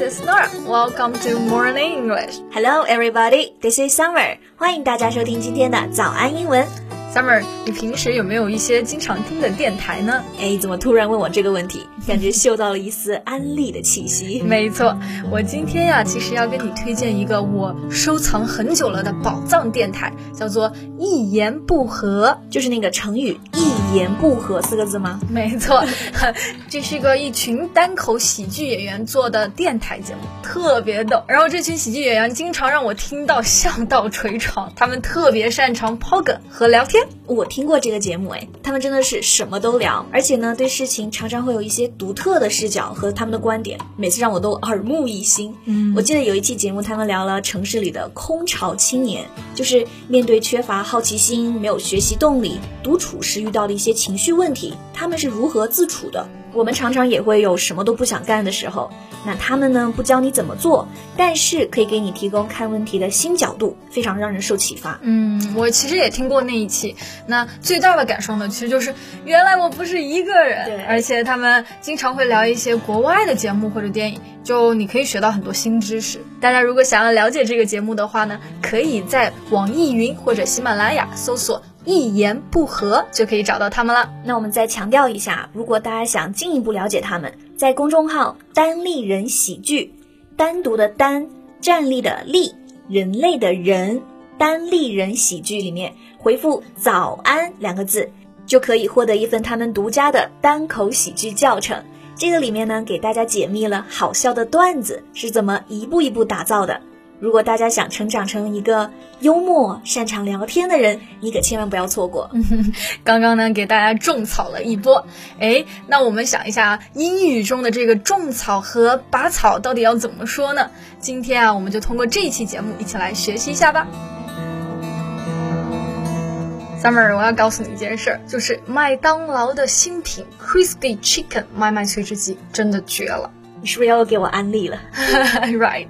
This is Nora. Welcome to Morning English. Hello, everybody. This is Summer. 欢迎大家收听今天的早安英文。 Summer，你平时有没有一些经常听的电台呢？哎，怎么突然问我这个问题？感觉嗅到了一丝安利的气息。没错，我今天呀，其实要跟你推荐一个我收藏很久了的宝藏电台，叫做“一言不合”，就是那个成语“一言不合”四个字吗？没错，这是个一群单口喜剧演员做的电台节目，特别逗。然后这群喜剧演员经常让我听到笑到捶床，他们特别擅长抛梗和聊天。我听过这个节目，哎，他们真的是什么都聊，而且呢，对事情常常会有一些独特的视角和他们的观点，每次让我都耳目一新。嗯，我记得有一期节目，他们聊了城市里的空巢青年，就是面对缺乏好奇心、没有学习动力、独处时遇到的一些情绪问题，他们是如何自处的。我们常常也会有什么都不想干的时候，那他们呢不教你怎么做，但是可以给你提供看问题的新角度，非常让人受启发。嗯，我其实也听过那一期，那最大的感受呢，其实就是原来我不是一个人。对，而且他们经常会聊一些国外的节目或者电影，就你可以学到很多新知识。大家如果想要了解这个节目的话呢，可以在网易云或者喜马拉雅搜索。一言不合就可以找到他们了。那我们再强调一下，如果大家想进一步了解他们，在公众号“单立人喜剧”，单独的单，站立的立，人类的人，单立人喜剧里面回复“早安”两个字，就可以获得一份他们独家的单口喜剧教程。这个里面呢，给大家解密了好笑的段子是怎么一步一步打造的。如果大家想成长成一个幽默、擅长聊天的人，你可千万不要错过。刚刚呢，给大家种草了一波。哎，那我们想一下，英语中的这个种草和拔草到底要怎么说呢？今天啊，我们就通过这一期节目一起来学习一下吧。Summer，我要告诉你一件事儿，就是麦当劳的新品 Crispy Chicken 麦麦脆汁鸡真的绝了。你是不是要给我安利了？Right,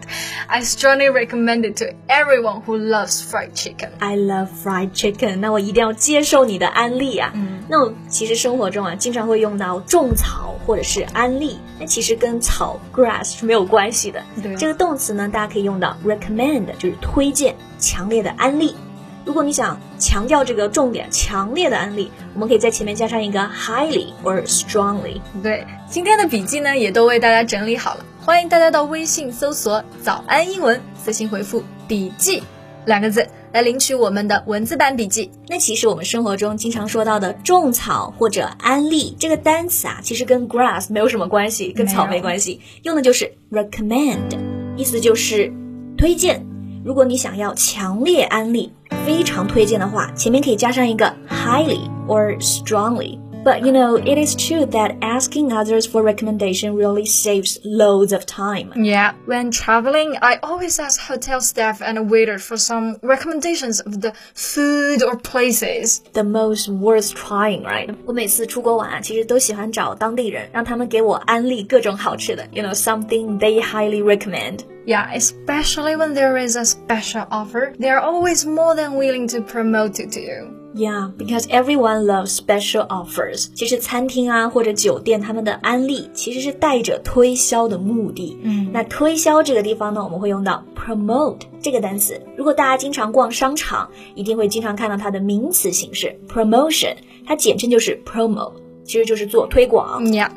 I strongly recommend it to everyone who loves fried chicken. I love fried chicken. 那我一定要接受你的安利啊。嗯，那我其实生活中啊，经常会用到种草或者是安利，那其实跟草 grass 是没有关系的。对，这个动词呢，大家可以用到 recommend，就是推荐、强烈的安利。如果你想强调这个重点，强烈的案例，我们可以在前面加上一个 highly or strongly。对，今天的笔记呢也都为大家整理好了，欢迎大家到微信搜索“早安英文”，私信回复“笔记”两个字来领取我们的文字版笔记。那其实我们生活中经常说到的种草或者安利这个单词啊，其实跟 grass 没有什么关系，跟草没关系，用的就是 recommend，意思就是推荐。如果你想要强烈安利。非常推荐的话，前面可以加上一个 highly or strongly。But you know, it is true that asking others for recommendation really saves loads of time. Yeah, when traveling, I always ask hotel staff and waiters for some recommendations of the food or places. The most worth trying, right? 我每次出国玩啊，其实都喜欢找当地人，让他们给我安利各种好吃的，you know, something they highly recommend. Yeah, especially when there is a special offer, they are always more than willing to promote it to you. Yeah, because everyone loves special offers. 其实餐厅啊或者酒店他们的安利其实是带着推销的目的。嗯，那推销这个地方呢，我们会用到 promote 这个单词。如果大家经常逛商场，一定会经常看到它的名词形式 promotion，它简称就是 promo。 其实就是做推广。Yeah,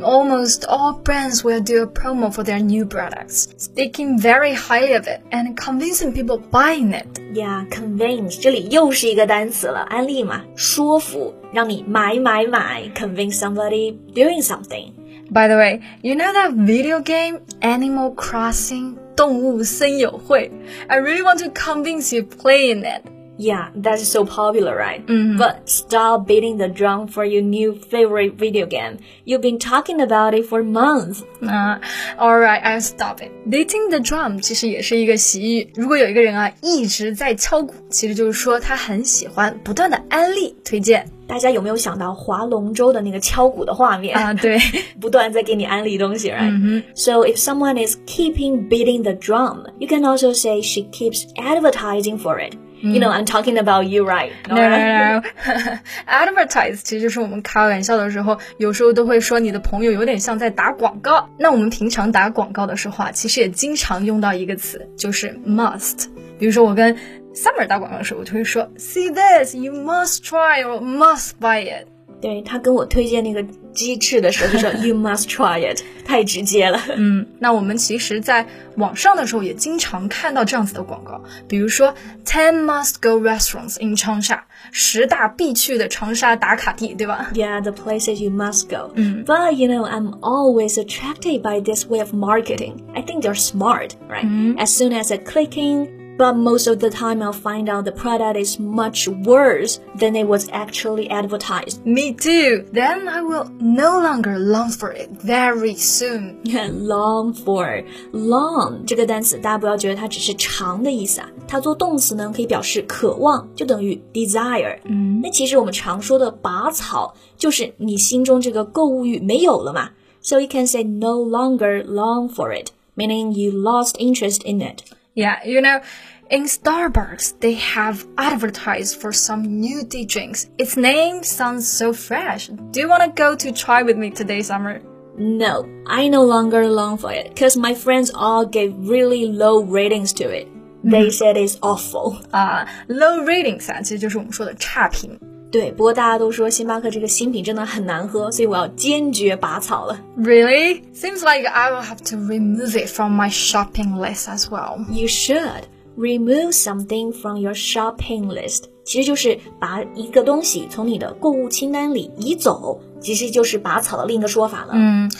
almost all brands will do a promo for their new products, speaking very highly of it and convincing people buying it. Yeah, convince 这里又是一个单词了，安利嘛，说服，让你买买买，convince somebody doing something. By the way, you know that video game Animal Crossing 动物森友会? I really want to convince you playing it. Yeah, that's so popular, right? Mm-hmm. But stop beating the drum for your new favorite video game. You've been talking about it for months. Uh, alright, I'll stop it. Beating the drum 其实也是一个习语。如果有一个人啊一直在敲鼓，其实就是说他很喜欢不断的安利推荐。大家有没有想到划龙舟的那个敲鼓的画面啊？对，不断在给你安利东西，right？、Mm hmm. So if someone is keeping beating the drum, you can also say she keeps advertising for it. You know, I'm talking about you, right? No, no, no. Advertise 其实就是我们开玩笑的时候，有时候都会说你的朋友有点像在打广告。那我们平常打广告的时候啊，其实也经常用到一个词，就是 must。比如说我跟 Summer 打广告的时候，我就会说，See this, you must try or must buy it。 对他跟我推荐那个鸡翅的时候，就说 You must try it，太直接了。嗯，那我们其实在网上的时候也经常看到这样子的广告，比如说 Ten must go restaurants in 长沙，十大必去的长沙打卡地，对吧？Yeah, the places you must go. But you know, I'm always attracted by this way of marketing. I think they're smart, right? As soon as I clicking but most of the time I'll find out the product is much worse than it was actually advertised. Me too. Then I will no longer long for it very soon. long for long 这个单词，大家不要觉得它只是长的意思啊，它做动词呢可以表示渴望，就等于 desire。嗯，那其实我们常说的拔草，就是你心中这个购物欲没有了嘛。So you can say no longer long for it, meaning you lost interest in it. Yeah, you know, in Starbucks, they have advertised for some new tea drinks. Its name sounds so fresh. Do you want to go to try with me today, Summer? No, I no longer long for it because my friends all gave really low ratings to it. They said it's awful. 啊、uh,，low ratings 啊，其实就是我们说的差评。 对，不过大家都说星巴克这个新品真的很难喝，所以我要坚决拔草了。Really? Seems like I will have to remove it from my shopping list as well. You should remove something from your shopping list，其实就是把一个东西从你的购物清单里移走，其实就是拔草的另一个说法了。嗯，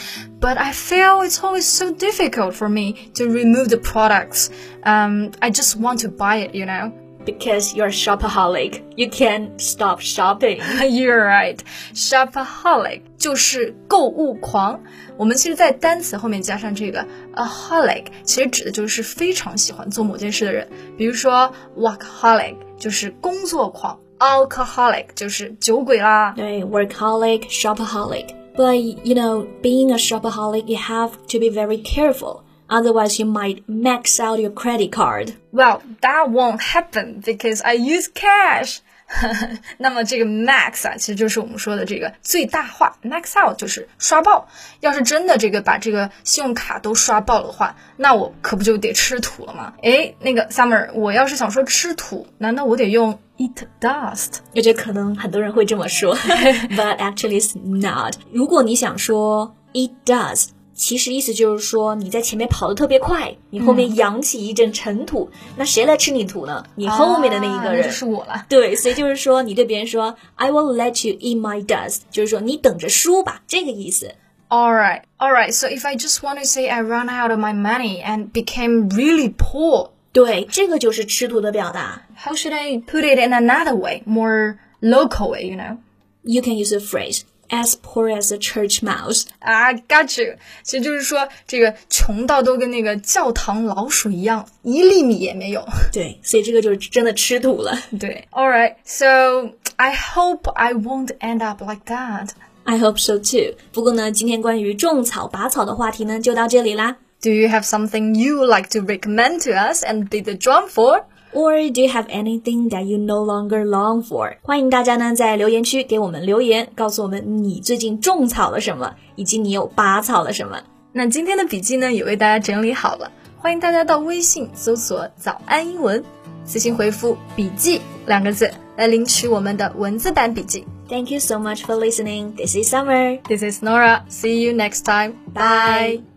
But I feel it's always so difficult for me to remove the products. Um, I just want to buy it, you know because you're a shopaholic. You can't stop shopping. You're right. Shopaholic 就是购物狂。我们其实，在单词后面加上这个 aholic，其实指的就是非常喜欢做某件事的人。比如说 workaholic 就是工作狂，alcoholic 就是酒鬼啦。对，workaholic, shopaholic. But you know, being a shopaholic, you have to be very careful. Otherwise, you might max out your credit card. Well, that won't happen because I use cash. 那么这个 max 啊，其实就是我们说的这个最大化，max out 就是刷爆。要是真的这个把这个信用卡都刷爆了的话，那我可不就得吃土了吗？哎，那个 Summer，我要是想说吃土，难道我得用 eat dust？我觉得可能很多人会这么说，but actually it's not。如果你想说 eat dust。 其实意思就是说，你在前面跑得特别快，你后面扬起一阵尘土，那谁来吃你土呢？你后面的那一个人，就是我了。对，所以就是说，你对别人说 "I will let you eat my dust"，就是说你等着输吧，这个意思。All right, all right. So if I just want to say I run out of my money and became really poor，对，这个就是吃土的表达。How should I put it in another way, more local way? You know, you can use a phrase. as poor as a church mouse I got you. 其实就是说，这个穷到都跟那个教堂老鼠一样，一粒米也没有。对，所以这个就是真的吃土了。对。All right, So I hope I won't end up like that. I hope so too. 不过呢，今天关于种草、拔草的话题呢，就到这里啦。Do you have something you like to recommend to us and beat the drum for? Or do you have anything that you no longer long for？欢迎大家呢在留言区给我们留言，告诉我们你最近种草了什么，以及你又拔草了什么。那今天的笔记呢也为大家整理好了，欢迎大家到微信搜索“早安英文”，私信回复“笔记”两个字来领取我们的文字版笔记。Thank you so much for listening. This is Summer. This is Nora. See you next time. Bye.